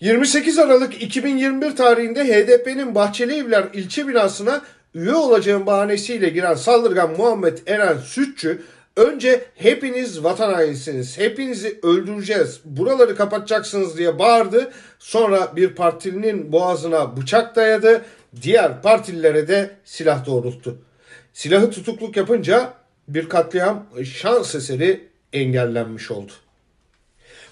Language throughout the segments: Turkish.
28 Aralık 2021 tarihinde HDP'nin Bahçelievler ilçe binasına üye olacağım bahanesiyle giren saldırgan Muhammed Eren Sütçü önce hepiniz vatan hainisiniz, hepinizi öldüreceğiz, buraları kapatacaksınız diye bağırdı. Sonra bir partilinin boğazına bıçak dayadı, diğer partililere de silah doğrulttu. Silahı tutukluk yapınca bir katliam şans eseri engellenmiş oldu.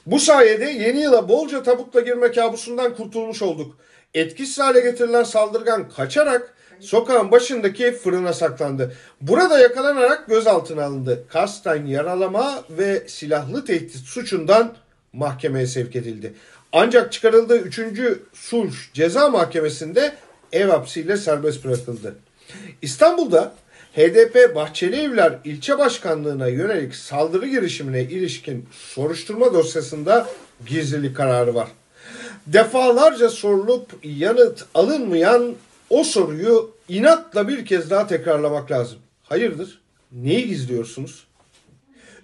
Bu sayede yeni yıla bolca tabutla girme kabusundan kurtulmuş olduk. Etkisiz hale getirilen saldırgan kaçarak sokağın başındaki fırına saklandı. Burada yakalanarak gözaltına alındı. Kasten yaralama ve silahlı tehdit suçundan mahkemeye sevk edildi. Ancak çıkarıldığı 3. sulh ceza mahkemesinde ev hapsiyle serbest bırakıldı. İstanbul'da HDP Bahçelievler ilçe başkanlığına yönelik saldırı girişimine ilişkin soruşturma dosyasında gizlilik kararı var. Defalarca sorulup yanıt alınmayan o soruyu inatla bir kez daha tekrarlamak lazım. Hayırdır? Neyi gizliyorsunuz?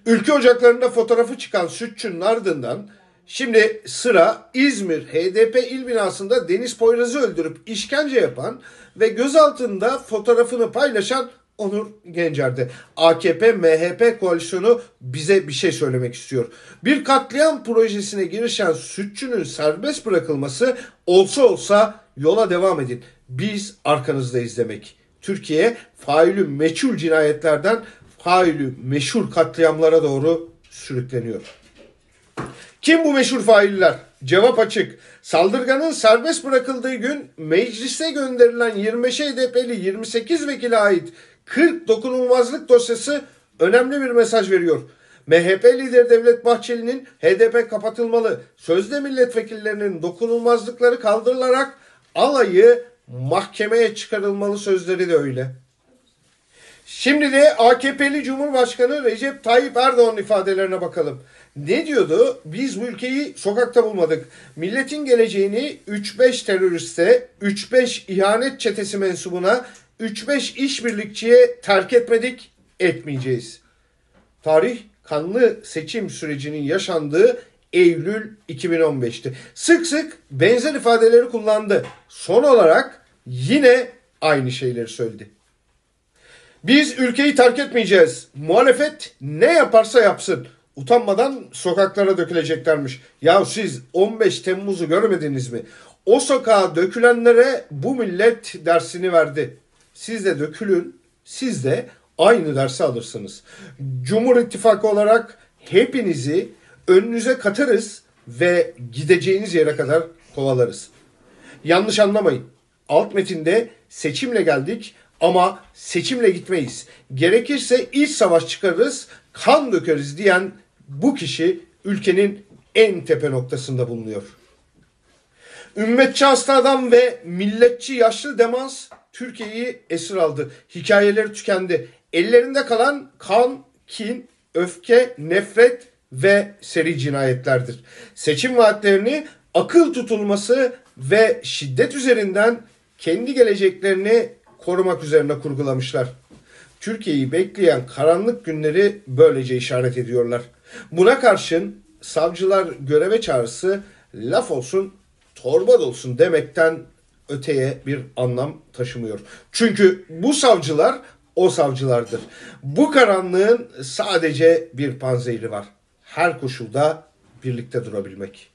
Ülke ocaklarında fotoğrafı çıkan Sütçü'nün ardından şimdi sıra İzmir HDP il binasında Deniz Poyraz'ı öldürüp işkence yapan ve gözaltında fotoğrafını paylaşan Onur Gencer'de. AKP MHP koalisyonu bize bir şey söylemek istiyor. Bir katliam projesine girişen Sütçü'nün serbest bırakılması olsa olsa yola devam edin. Biz arkanızdayız demek. Türkiye failü meçhul cinayetlerden failü meşhur katliamlara doğru sürükleniyor. Kim bu meşhur failler? Cevap açık. Saldırganın serbest bırakıldığı gün meclise gönderilen 25 HDP'li 28 vekile ait 40 dokunulmazlık dosyası önemli bir mesaj veriyor. MHP lideri Devlet Bahçeli'nin HDP kapatılmalı, sözde milletvekillerinin dokunulmazlıkları kaldırılarak alayı mahkemeye çıkarılmalı sözleri de öyle. Şimdi de AKP'li Cumhurbaşkanı Recep Tayyip Erdoğan ifadelerine bakalım. Ne diyordu? Biz bu ülkeyi sokakta bulmadık. Milletin geleceğini 3-5 teröriste, 3-5 ihanet çetesi mensubuna, 3-5 işbirlikçiye terk etmedik, etmeyeceğiz. Tarih kanlı seçim sürecinin yaşandığı Eylül 2015'ti. Sık sık benzer ifadeleri kullandı. Son olarak yine aynı şeyleri söyledi. Biz ülkeyi terk etmeyeceğiz. Muhalefet ne yaparsa yapsın. Utanmadan sokaklara döküleceklermiş. Ya siz 15 Temmuz'u görmediniz mi? O sokağa dökülenlere bu millet dersini verdi. Siz de dökülün, siz de aynı dersi alırsınız. Cumhur İttifakı olarak hepinizi önünüze katarız ve gideceğiniz yere kadar kovalarız. Yanlış anlamayın. Alt metinde seçimle geldik ama seçimle gitmeyiz. Gerekirse iç savaş çıkarırız, kan dökeriz diyen bu kişi ülkenin en tepe noktasında bulunuyor. Ümmetçi hasta adam ve milletçi yaşlı demans Türkiye'yi esir aldı. Hikayeleri tükendi. Ellerinde kalan kan, kin, öfke, nefret ve seri cinayetlerdir. Seçim vaatlerini akıl tutulması ve şiddet üzerinden kendi geleceklerini korumak üzerine kurgulamışlar. Türkiye'yi bekleyen karanlık günleri böylece işaret ediyorlar. Buna karşın savcılar göreve çağrısı laf olsun torba dolsun demekten öteye bir anlam taşımıyor. Çünkü bu savcılar o savcılardır. Bu karanlığın sadece bir panzehri var. Her koşulda birlikte durabilmek.